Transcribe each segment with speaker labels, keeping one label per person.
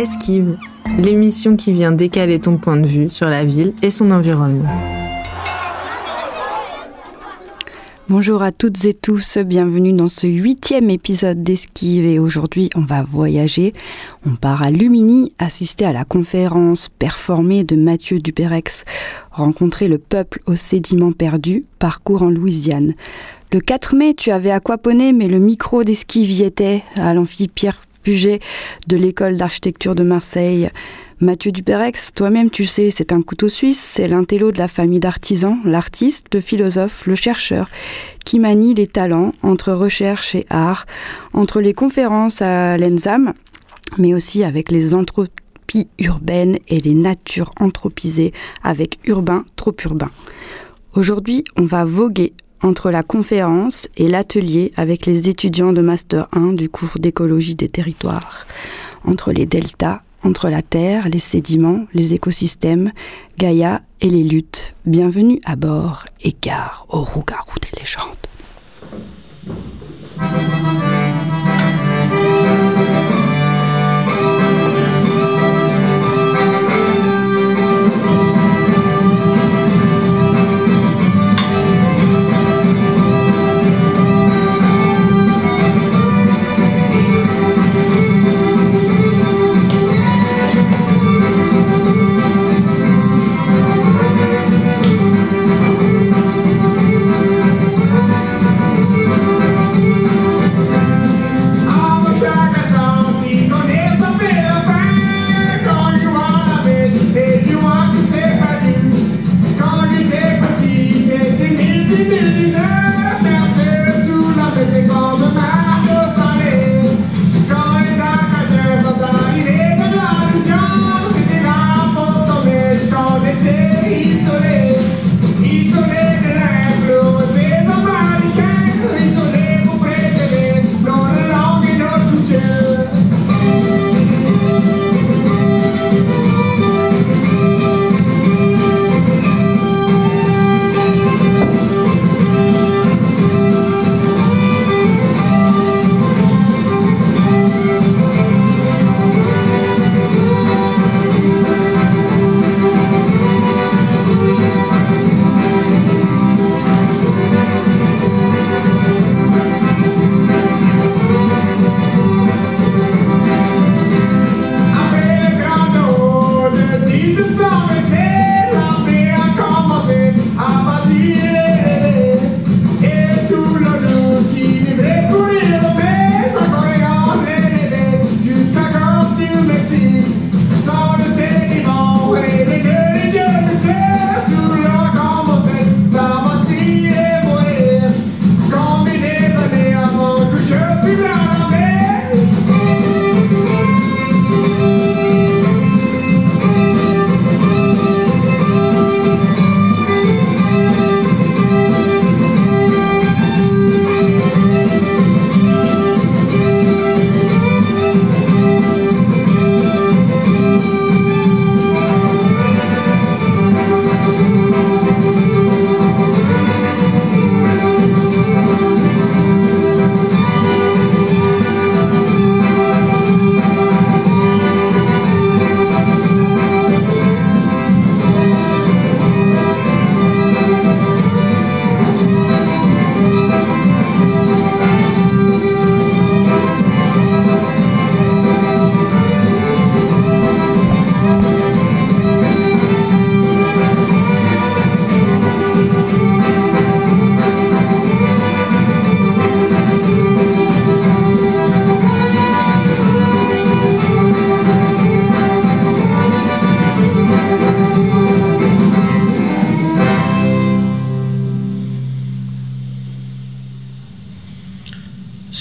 Speaker 1: Esquive, l'émission qui vient décaler ton point de vue sur la ville et son environnement.
Speaker 2: Bonjour à toutes et tous, bienvenue dans ce huitième épisode d'Esquive et aujourd'hui on va voyager. On part à Lumini, assister à la conférence performée de Mathieu Dupérex, rencontrer le peuple aux sédiments perdus, parcours en Louisiane. Le 4 mai, tu avais aquaponé, mais le micro d'Esquive y était, à l'amphi Pierre Puget de l'école d'architecture de Marseille. Mathieu Dupérex, toi-même tu sais, c'est un couteau suisse, c'est l'intello de la famille d'artisans, l'artiste, le philosophe, le chercheur, qui manie les talents entre recherche et art, entre les conférences à l'ENSAM, mais aussi avec les anthropies urbaines et les natures anthropisées avec urbain trop urbain. Aujourd'hui, on va voguer entre la conférence et l'atelier avec les étudiants de Master 1 du cours d'écologie des territoires, entre les deltas entre la Terre, les sédiments, les écosystèmes, Gaïa et les luttes. Bienvenue à bord et gare au rougarou des légendes.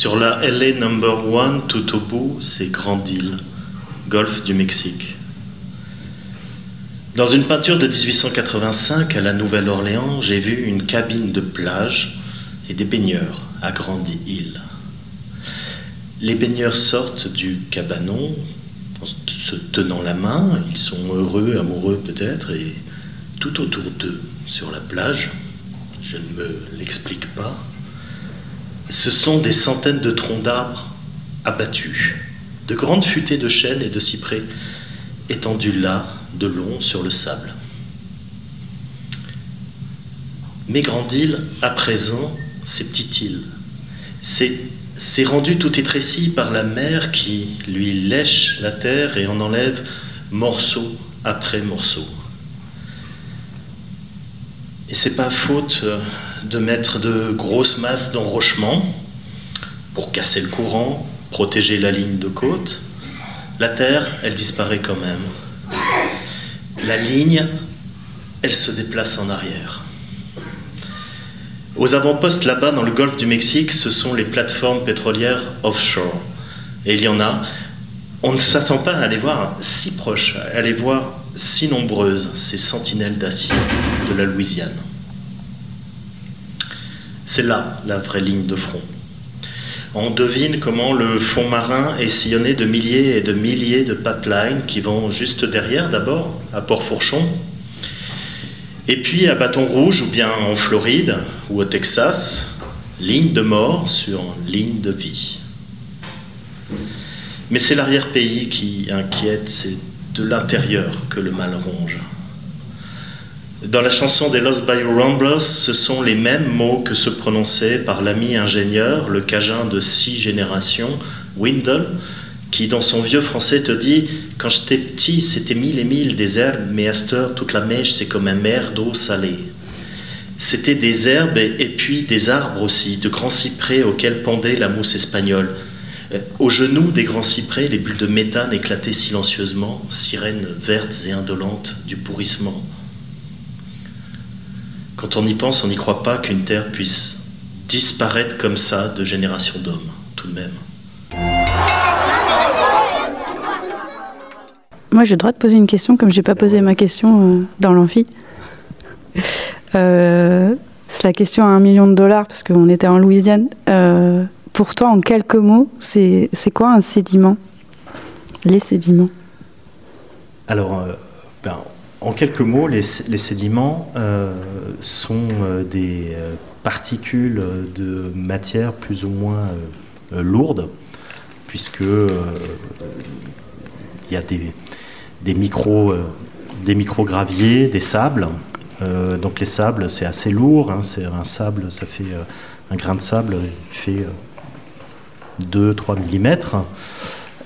Speaker 3: LA number one tout au bout, c'est Grande Île, golfe du Mexique. Dans une peinture de 1885 à la Nouvelle-Orléans, j'ai vu une cabine de plage et des baigneurs à Grande Île. Les baigneurs sortent du cabanon en se tenant la main, ils sont heureux, amoureux peut-être, et tout autour d'eux, sur la plage, je ne me l'explique pas, ce sont des centaines de troncs d'arbres abattus, de grandes futaies de chênes et de cyprès étendues là, de long, sur le sable. Mais grande île, à présent, c'est petite île. C'est rendu tout étréci par la mer qui lui lèche la terre et en enlève morceau après morceau. Et c'est pas faute de mettre de grosses masses d'enrochement pour casser le courant, protéger la ligne de côte. La terre, elle disparaît quand même. La ligne, elle se déplace en arrière. Aux avant-postes là-bas dans le golfe du Mexique, ce sont les plateformes pétrolières offshore. Et il y en a. On ne s'attend pas à les voir si proches, à les voir si nombreuses, ces sentinelles d'acier de la Louisiane. C'est là la vraie ligne de front. On devine comment le fond marin est sillonné de milliers et de milliers de pipelines qui vont juste derrière d'abord, à Port-Fourchon, et puis à Bâton Rouge ou bien en Floride ou au Texas, ligne de mort sur ligne de vie. Mais c'est l'arrière-pays qui inquiète, c'est de l'intérieur que le mal ronge. Dans la chanson des Lost Bayou Ramblers, ce sont les mêmes mots que se prononçaient par l'ami ingénieur, le cajun de six générations, Windle, qui dans son vieux français te dit Quand j'étais petit, c'était mille et mille des herbes, mais à cette heure, toute la mèche, c'est comme un mer d'eau salée. C'était des herbes et puis des arbres aussi, de grands cyprès auxquels pendait la mousse espagnole. Euh, Au genou des grands cyprès, les bulles de méthane éclataient silencieusement, sirènes vertes et indolentes du pourrissement. Quand on y pense, on n'y croit pas qu'une terre puisse disparaître comme ça de générations d'hommes, tout de même.
Speaker 2: Moi, j'ai le droit de poser une question, comme j'ai pas posé ma question euh, dans l'amphi. Euh, c'est la question à un million de dollars, parce qu'on était en Louisiane. Euh, pour toi, en quelques mots, c'est quoi un sédiment? Les sédiments
Speaker 3: Alors, ben, en quelques mots, les, sédiments euh, sont euh, des euh, particules de matière plus ou moins lourdes, puisque il y a des, des micro, des micrograviers, des sables. Donc les sables, c'est assez lourd. hein, c'est un sable, ça fait un grain de sable, fait 2-3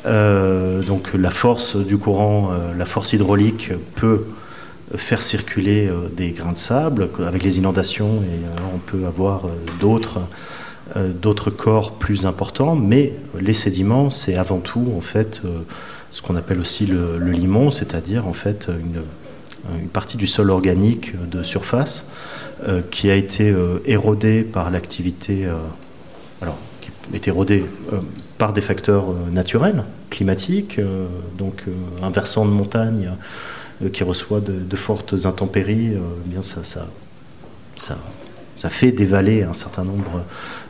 Speaker 3: mm. Donc la force du courant, la force hydraulique peut faire circuler euh, des grains de sable avec les inondations et euh, on peut avoir euh, d'autres d'autres corps plus importants, mais les sédiments, c'est avant tout en fait ce qu'on appelle aussi le, limon, c'est-à-dire en fait une, une partie du sol organique de surface qui a été érodée par l'activité, alors qui est érodée par des facteurs naturels, climatiques, donc un versant de montagne qui reçoit de, fortes intempéries, euh, eh bien ça, ça, ça, fait dévaler un certain nombre,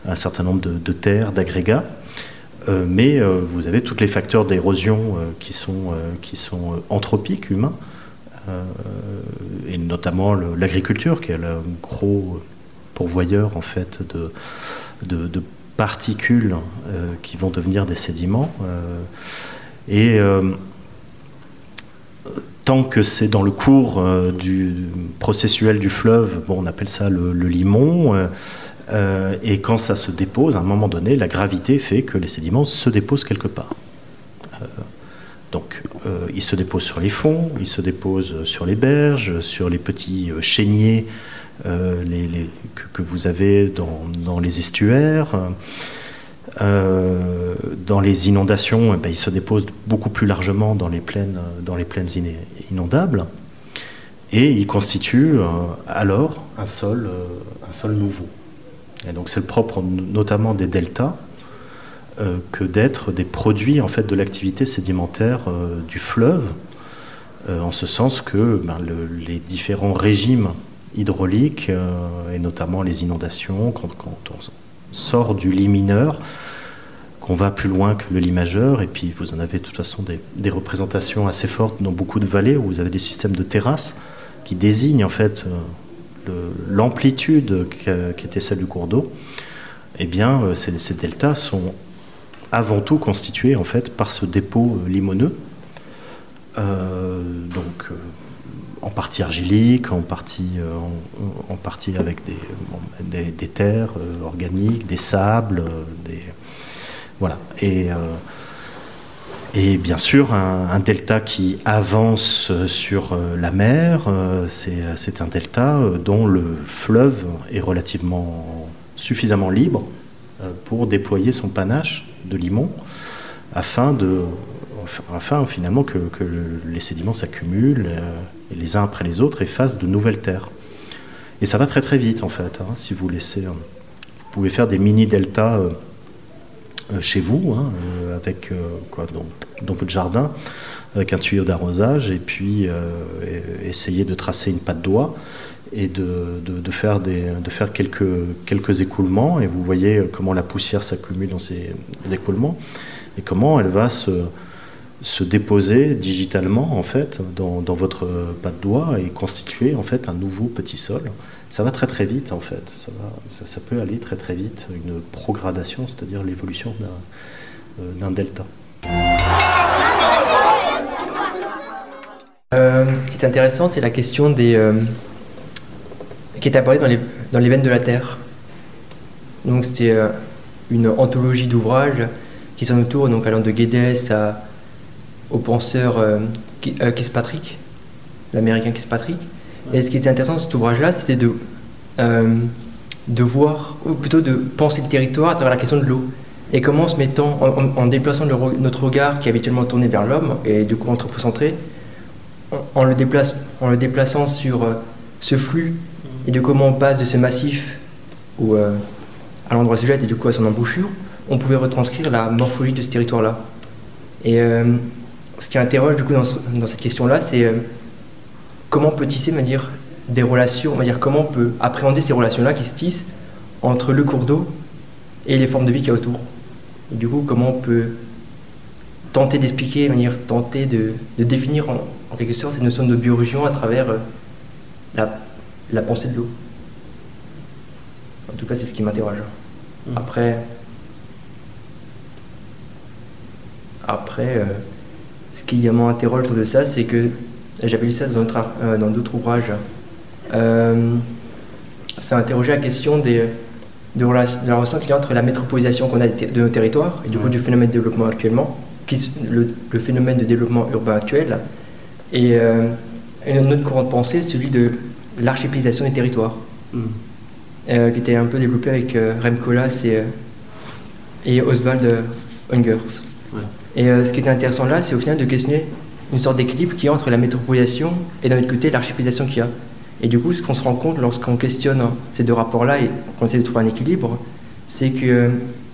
Speaker 3: un certain nombre de, terres, d'agrégats. Euh, mais euh, vous avez tous les facteurs d'érosion euh, qui sont, euh, qui sont euh, anthropiques, humains, euh, et notamment l'agriculture, qui est le gros pourvoyeur en fait de, de, de particules euh, qui vont devenir des sédiments. euh, et euh, tant que c'est dans le cours euh, du processuel du fleuve, bon, on appelle ça le, limon. euh, euh, et quand ça se dépose, à un moment donné, la gravité fait que les sédiments se déposent quelque part. Donc, ils se déposent sur les fonds, ils se déposent sur les berges, sur les petits chéniers que, vous avez dans les estuaires. Euh, dans les inondations, eh ben, ils se déposent beaucoup plus largement dans les plaines, iné- inondables. Et ils constituent euh, alors un sol, euh, nouveau. Et donc c'est le propre notamment des deltas euh, que d'être des produits en fait de l'activité sédimentaire euh, du fleuve, euh, en ce sens que ben, le- les différents régimes hydrauliques euh, et notamment les inondations, quand, quand on sort du lit mineur, qu'on va plus loin que le lit majeur, et puis vous en avez de toute façon des, représentations assez fortes dans beaucoup de vallées où vous avez des systèmes de terrasses qui désignent en fait euh, l'amplitude qui était celle du cours d'eau. Eh bien, euh, ces, deltas sont avant tout constitué en fait par ce dépôt limoneux, donc en partie argilique, en partie, en, partie avec des, terres organiques, des sables, des voilà. Et bien sûr, un, delta qui avance sur euh, la mer, euh, c'est un delta euh, dont le fleuve est relativement suffisamment libre pour déployer son panache de limon afin, de, afin finalement que, les sédiments s'accumulent et les uns après les autres et fassent de nouvelles terres. Et ça va très très vite en fait. Hein, si vous laissez, vous pouvez faire des mini deltas euh, chez vous, hein, euh, avec euh, quoi, dans, votre jardin, avec un tuyau d'arrosage, et puis essayer de tracer une patte d'oie et de, de, faire, des, de faire quelques, quelques écoulements, et vous voyez comment la poussière s'accumule dans ces écoulements, et comment elle va se, se déposer digitalement en fait dans, dans votre patte d'oie et constituer en fait un nouveau petit sol ça va très très vite en fait. Ça, ça, peut aller très très vite, une progradation, c'est-à-dire l'évolution d'un euh, delta.
Speaker 4: Euh, ce qui est intéressant, c'est la question des, euh, qui est apparue dans les, dans les veines de la Terre. Donc c'était une anthologie d'ouvrages qui sont autour, donc allant de Guedes à, au penseur Kispatrick, l'américain Kispatrick, et ce qui était intéressant dans cet ouvrage-là, c'était de, euh, de voir, ou plutôt de penser le territoire à travers la question de l'eau. Et comment, en se mettant, en, déplaçant notre regard qui est habituellement tourné vers l'homme, et du coup anthropocentré, en, le, déplace, en le déplaçant sur euh, ce flux, et de comment on passe de ce massif euh, à l'endroit sujet et du coup à son embouchure, on pouvait retranscrire la morphologie de ce territoire-là. Et ce qui interroge du coup dans, dans cette question-là, c'est comment on peut tisser dire, des relations, on va dire comment on peut appréhender ces relations-là qui se tissent entre le cours d'eau et les formes de vie qu'il y a autour. Et du coup, comment on peut tenter d'expliquer, tenter de, définir en, quelque sorte cette notion de biorégion à travers euh, la, pensée de l'eau. En tout cas, c'est ce qui m'interroge. Mmh. Après, après euh, ce qui m'interroge autour de ça, c'est que j'avais lu ça dans euh, d'autres ouvrages, euh, ça a interrogé la question des, de, la relation qu'il y a entre la métropolisation qu'on a de nos territoires et du coup du phénomène de développement actuellement, qui, le, phénomène de développement urbain actuel, et, euh, un autre courant de pensée, celui de l'archipélisation des territoires, mm. euh, qui était un peu développé avec Rem Koolhaas et, et Oswald Ungers. Et ce qui était intéressant là, c'est au final de questionner une sorte d'équilibre qui y a entre la métropolisation et d'un autre côté l'archipélisation qu'il y a. Et du coup, ce qu'on se rend compte lorsqu'on questionne ces deux rapports-là et qu'on essaie de trouver un équilibre, c'est qu'on euh,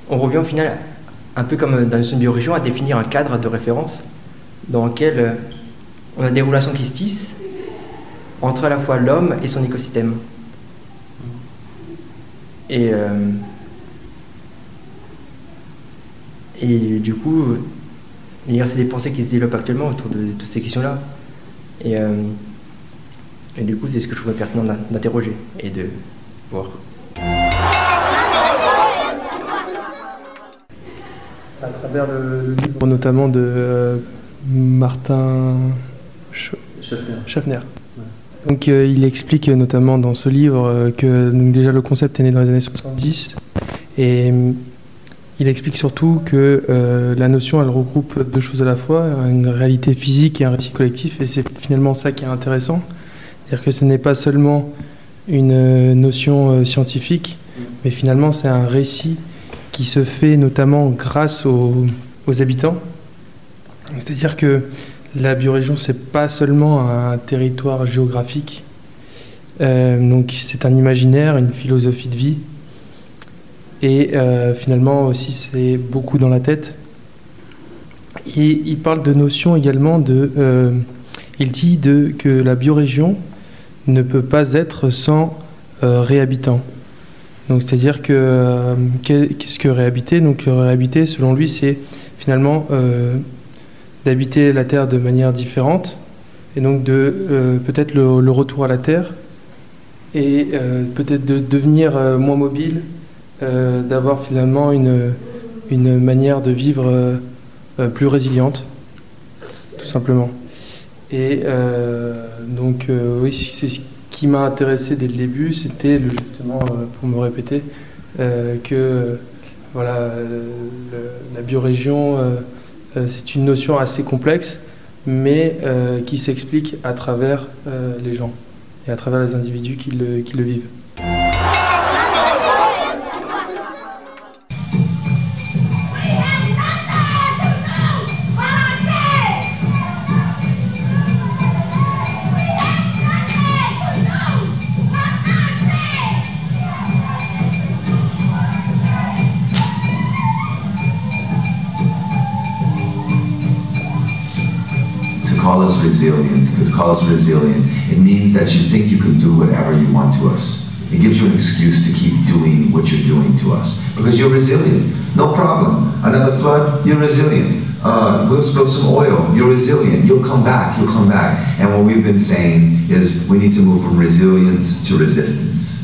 Speaker 4: revient au final, un peu comme dans une biorégion, à définir un cadre de référence dans lequel euh, on a des relations qui se tissent entre à la fois l'homme et son écosystème. Et, euh, et du coup, c'est des pensées qui se développent actuellement autour de, toutes ces questions-là. Et, euh, et, du coup, c'est ce que je trouve pertinent d'interroger et de voir.
Speaker 5: À travers le, livre notamment de euh, Martin Schaffner. Donc euh, il explique notamment dans ce livre que donc, déjà le concept est né dans les années 70 et il explique surtout que euh, la notion, elle regroupe deux choses à la fois, une réalité physique et un récit collectif, et c'est finalement ça qui est intéressant. C'est-à-dire que ce n'est pas seulement une euh, notion euh, scientifique, mais finalement c'est un récit qui se fait notamment grâce aux, habitants. C'est-à-dire que la biorégion, c'est pas seulement un territoire géographique, donc c'est un imaginaire, une philosophie de vie, et euh, finalement aussi, c'est beaucoup dans la tête. Et il parle de notion également de. Euh, il dit de, que la biorégion ne peut pas être sans euh, réhabitant. Donc c'est-à-dire que qu'est-ce que réhabiter? Donc réhabiter, selon lui, c'est finalement d'habiter la terre de manière différente et donc de peut-être le, le, retour à la terre et peut-être de devenir moins mobile, euh, d'avoir finalement une, une manière de vivre plus résiliente, tout simplement. Et donc, oui, c'est ce qui m'a intéressé dès le début, c'était justement, pour me répéter, que voilà, la biorégion, c'est une notion assez complexe, mais qui s'explique à travers les gens et à travers les individus qui le, qui le vivent.
Speaker 6: Resilient, to call us resilient, it means that you think you can do whatever you want to us. It gives you an excuse to keep doing what you're doing to us because you're resilient. No problem. Another flood, you're resilient. Uh, we'll spill some oil. You're resilient. You'll come back. You'll come back. And what we've been saying is we need to move from resilience to resistance.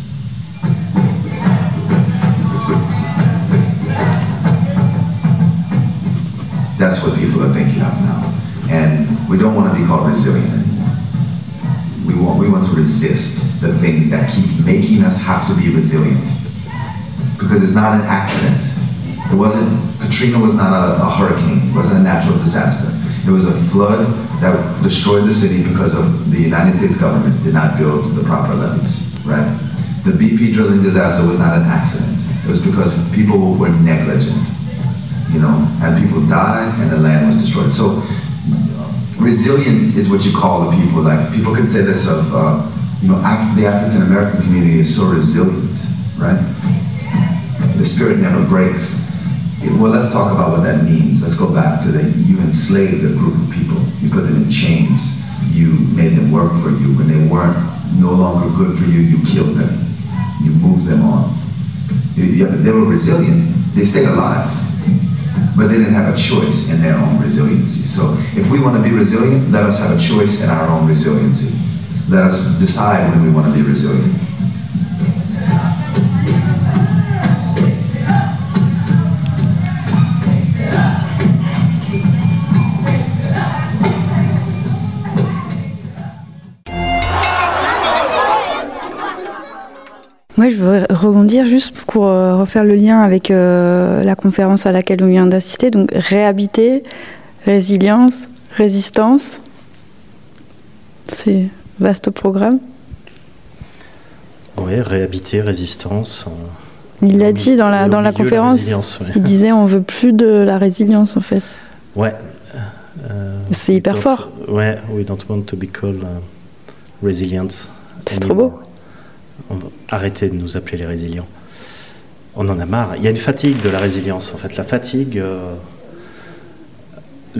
Speaker 6: That's what people are thinking of now. And we don't want to be called resilient anymore. We want, we want to resist the things that keep making us have to be resilient. Because it's not an accident. It wasn't, Katrina was not a, a hurricane, it wasn't a natural disaster. It was a flood that destroyed the city because of the United States government did not build the proper levees, right? The BP drilling disaster was not an accident. It was because people were negligent, you know, and people died and the land was destroyed. So resilient is what you call the people. Like people can say this of, uh, you know, Af- the African American community is so resilient, right? The spirit never breaks. Well, let's talk about what that means. Let's go back to that. You enslaved a group of people. You put them in chains. You made them work for you. When they weren't no longer good for you, you killed them. You moved them on. You, they were resilient. They stayed alive but they didn't have a choice in their own resiliency. So if we want to be resilient, let us have a choice in our own resiliency. Let us decide when we want to be resilient.
Speaker 2: Rebondir juste pour euh, refaire le lien avec euh, la conférence à laquelle on vient d'assister. Donc, réhabiter, résilience, résistance. C'est vaste programme.
Speaker 3: Oui, réhabiter, résistance.
Speaker 2: Il l'a dit dans la, dans la conférence. Il disait on veut plus de la résilience en fait.
Speaker 3: Ouais.
Speaker 2: Euh, c'est hyper fort.
Speaker 3: Ouais, we don't want to be called uh, resilient.
Speaker 2: C'est trop beau
Speaker 3: arrêtez de nous appeler les résilients. On en a marre. Il y a une fatigue de la résilience, en fait. La fatigue, euh,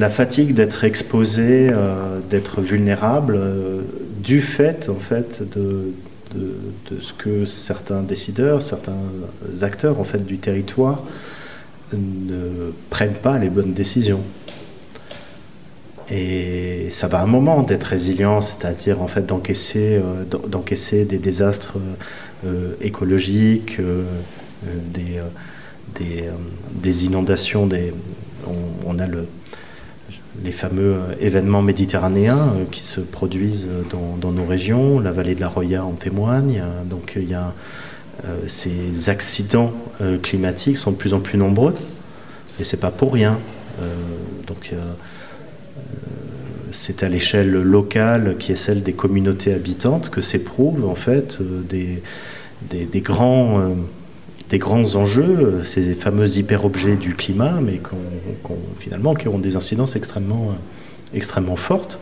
Speaker 3: fatigue d'être exposé, euh, d'être vulnérable, euh, du fait, en fait, de, de, ce que certains décideurs, certains acteurs, en fait, du territoire ne prennent pas les bonnes décisions. Et ça va un moment d'être résilient, c'est-à-dire en fait d'encaisser, d'encaisser des désastres euh, écologiques, euh, des, euh, des, inondations, on, a le, les fameux événements méditerranéens qui se produisent dans, nos régions. La vallée de la Roya en témoigne. Donc il y a ces accidents climatiques sont de plus en plus nombreux et c'est pas pour rien. donc c'est à l'échelle locale, qui est celle des communautés habitantes, que s'éprouvent en fait des, des, grands, euh, des grands enjeux, ces fameux hyper-objets du climat, mais finalement qui ont des incidences extrêmement, euh, extrêmement fortes.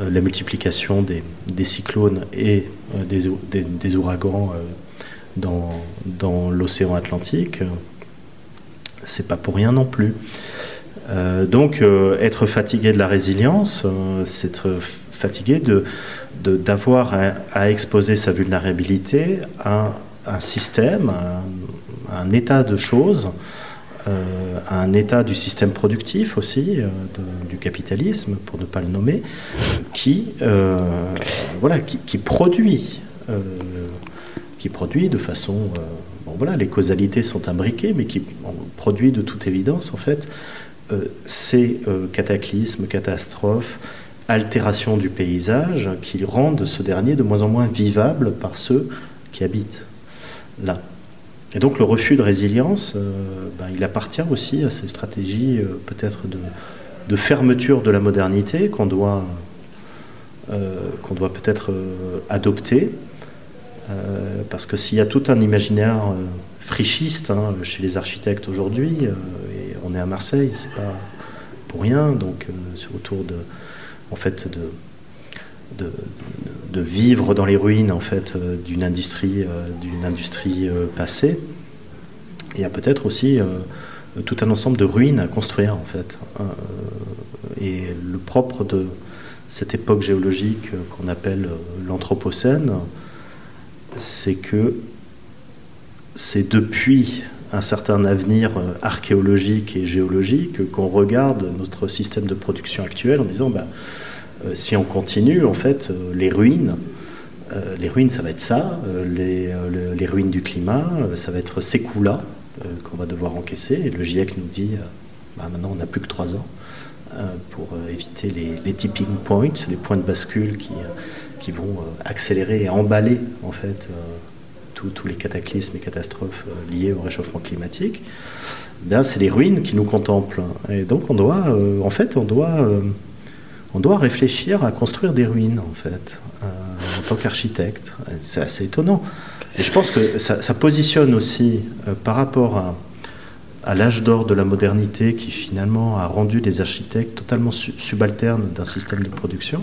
Speaker 3: Euh, la multiplication des, cyclones et des, des, ouragans dans, dans l'océan Atlantique, c'est pas pour rien non plus. Donc, être fatigué de la résilience, c'est être fatigué de, d'avoir à, exposer sa vulnérabilité à un système, à un, état de choses, euh, à un état du système productif aussi, euh, du capitalisme, pour ne pas le nommer, qui, euh, voilà, qui, produit qui produit de façon. voilà, les causalités sont imbriquées, mais qui produit de toute évidence, en fait, ces cataclysmes, catastrophes, altérations du paysage qui rendent ce dernier de moins en moins vivable par ceux qui habitent là. Et donc le refus de résilience, ben, il appartient aussi à ces stratégies peut-être de, fermeture de la modernité qu'on doit, euh, doit peut-être euh, adopter. Euh, parce que s'il y a tout un imaginaire frichiste hein, chez les architectes aujourd'hui, on est à Marseille, c'est pas pour rien, donc c'est autour de, en fait, de, de, vivre dans les ruines en fait d'une industrie, d'une industrie passée. Il y a peut-être aussi tout un ensemble de ruines à construire en fait. Euh, et le propre de cette époque géologique qu'on appelle l'Anthropocène, c'est que c'est depuis un certain avenir archéologique et géologique qu'on regarde notre système de production actuel en disant bah, euh, si on continue, en fait, euh, les ruines, les ruines, ça va être ça, les, les ruines du climat, ça va être ces coups-là, euh, qu'on va devoir encaisser. Le GIEC nous dit, euh, bah, maintenant on n'a plus que trois ans euh, pour éviter les, tipping points, les points de bascule qui, qui vont accélérer et emballer en fait tous les cataclysmes et catastrophes liés au réchauffement climatique. Ben, c'est les ruines qui nous contemplent. Et donc on doit, en fait, on doit, on doit réfléchir à construire des ruines en fait, en tant qu'architecte. C'est assez étonnant. Et je pense que ça, positionne aussi euh, par rapport à, l'âge d'or de la modernité qui finalement a rendu des architectes totalement subalternes d'un système de production,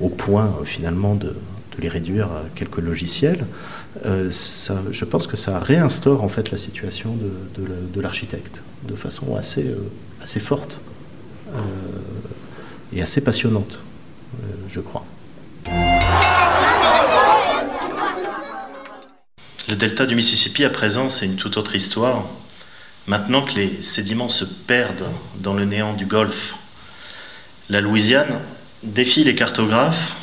Speaker 3: au point euh, finalement de, les réduire à quelques logiciels, euh, je pense que ça réinstaure en fait la situation de, l'architecte de façon assez, assez forte et assez passionnante, je crois. Le delta du Mississippi, à présent, c'est une toute autre histoire. Maintenant que les sédiments se perdent dans le néant du Golfe, la Louisiane défie les cartographes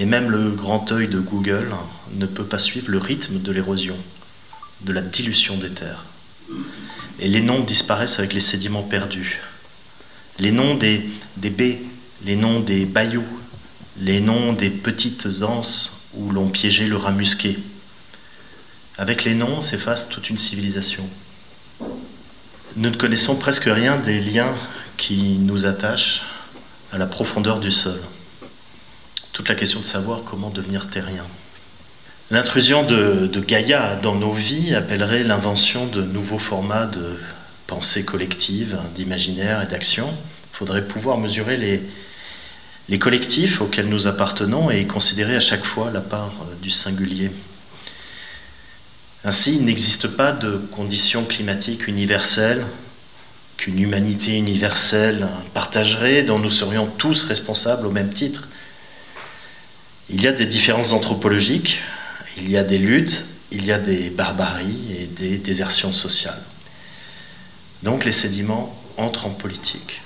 Speaker 3: et même le grand œil de Google ne peut pas suivre le rythme de l'érosion, de la dilution des terres. Et les noms disparaissent avec les sédiments perdus. Les noms des, baies, les noms des bayous, les noms des petites anses où l'on piégeait le rat musqué, avec les noms s'efface toute une civilisation. Nous ne connaissons presque rien des liens qui nous attachent à la profondeur du sol. Toute la question de savoir comment devenir terrien. L'intrusion de, de, Gaïa dans nos vies appellerait l'invention de nouveaux formats de pensée collective, d'imaginaire et d'action. Il faudrait pouvoir mesurer les, les collectifs auxquels nous appartenons et considérer à chaque fois la part du singulier. Ainsi, il n'existe pas de conditions climatiques universelles qu'une humanité universelle partagerait, dont nous serions tous responsables au même titre. Il y a des différences anthropologiques, il y a des luttes, il y a des barbaries et des désertions sociales. Donc les sédiments entrent en politique.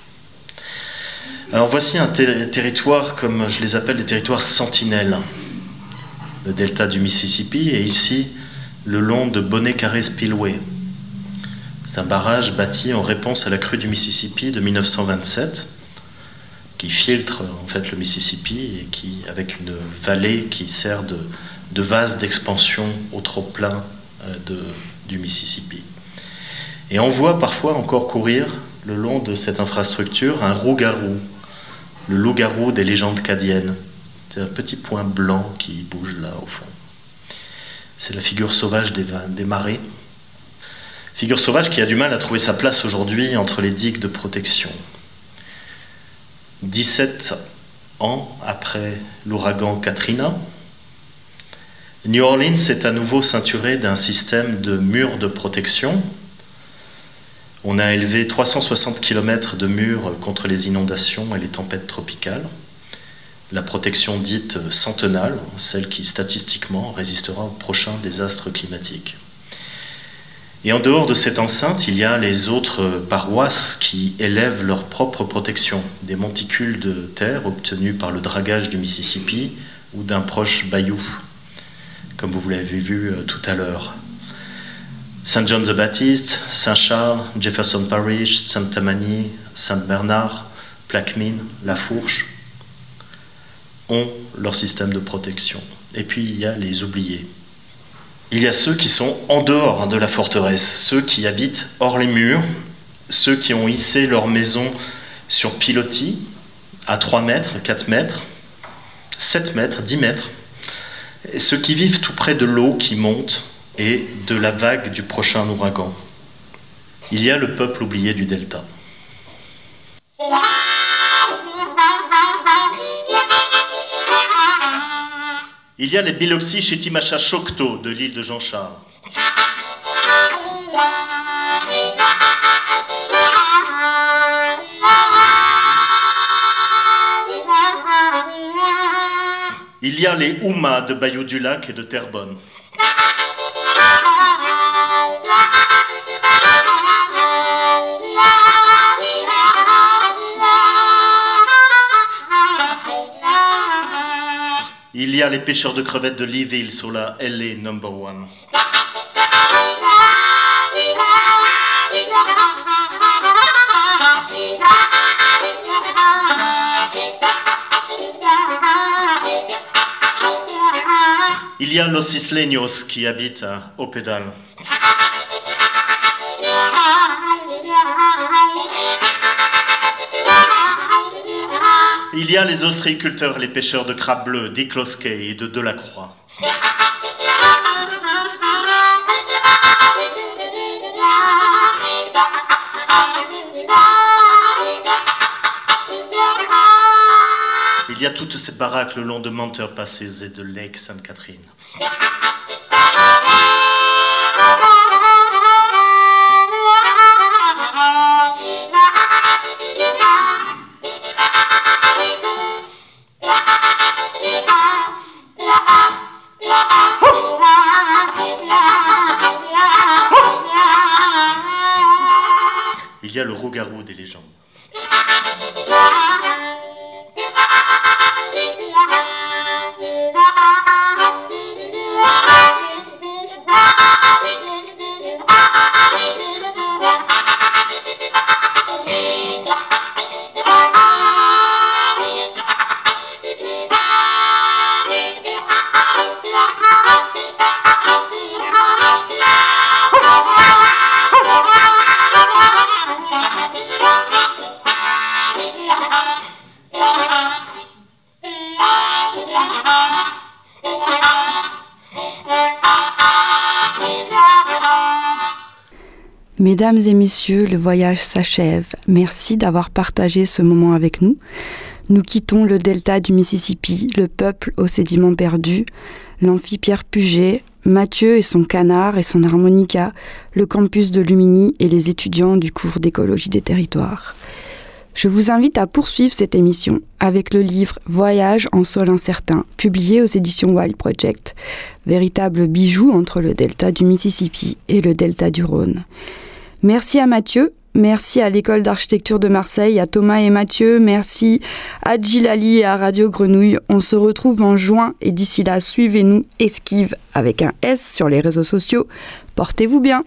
Speaker 3: Alors voici un territoire, comme je les appelle, des territoires sentinelles. Le delta du Mississippi, et ici le long de Bonnet Carré Spillway. C'est un barrage bâti en réponse à la crue du Mississippi de 1927 qui filtre en fait le Mississippi et qui, avec une vallée qui sert de, vase d'expansion au trop-plein euh, du Mississippi. Et on voit parfois encore courir le long de cette infrastructure un rougarou, le loup-garou des légendes cadiennes. C'est un petit point blanc qui bouge là au fond. C'est la figure sauvage des, des marées. Figure sauvage qui a du mal à trouver sa place aujourd'hui entre les digues de protection. 17 ans après l'ouragan Katrina, New Orleans est à nouveau ceinturé d'un système de murs de protection. On a élevé 360 km de murs contre les inondations et les tempêtes tropicales la protection dite centenale, celle qui statistiquement résistera aux prochains désastres climatiques. Et en dehors de cette enceinte, il y a les autres paroisses qui élèvent leur propre protection, des monticules de terre obtenus par le dragage du Mississippi ou d'un proche bayou. comme vous l'avez vu euh, tout à l'heure. Saint John the Baptist, Saint Charles, Jefferson Parish, Saint Tammany, Saint Bernard, Plaquemine, La Fourche ont leur système de protection. Et puis il y a les oubliés. Il y a ceux qui sont en dehors de la forteresse, ceux qui habitent hors les murs, ceux qui ont hissé leur maison sur pilotis à 3 mètres, 4 mètres, 7 mètres, 10 mètres, ceux qui vivent tout près de l'eau qui monte et de la vague du prochain ouragan. Il y a le peuple oublié du delta. Il y a les Biloxi Chitimacha Choctaw de l'île de Jean-Charles. Il y a les Oumas de Bayou du Lac et de Terrebonne. Il y a les pêcheurs de crevettes de Leeville sur la LA Number One. Il y a los isleños qui habitent à Opedal. Il y a les ostréiculteurs, les pêcheurs de crabes bleus, d'Iclosquet et de Delacroix. Il y a toutes ces baraques le long de Menteur Passes et de Lake Sainte-Catherine. Des légendes.
Speaker 2: Mesdames et messieurs, le voyage s'achève. Merci d'avoir partagé ce moment avec nous. Nous quittons le delta du Mississippi, le peuple aux sédiments perdus, l'amphipierre Puget, Mathieu et son canard et son harmonica, le campus de Lumini et les étudiants du cours d'écologie des territoires. Je vous invite à poursuivre cette émission avec le livre Voyage en sol incertain, publié aux éditions Wild Project, véritable bijou entre le delta du Mississippi et le delta du Rhône. Merci à Mathieu, merci à l'école d'architecture de Marseille, à Thomas et Mathieu, merci à Gilali et à Radio Grenouille. On se retrouve en juin et d'ici là, suivez-nous, esquive avec un S sur les réseaux sociaux. Portez-vous bien.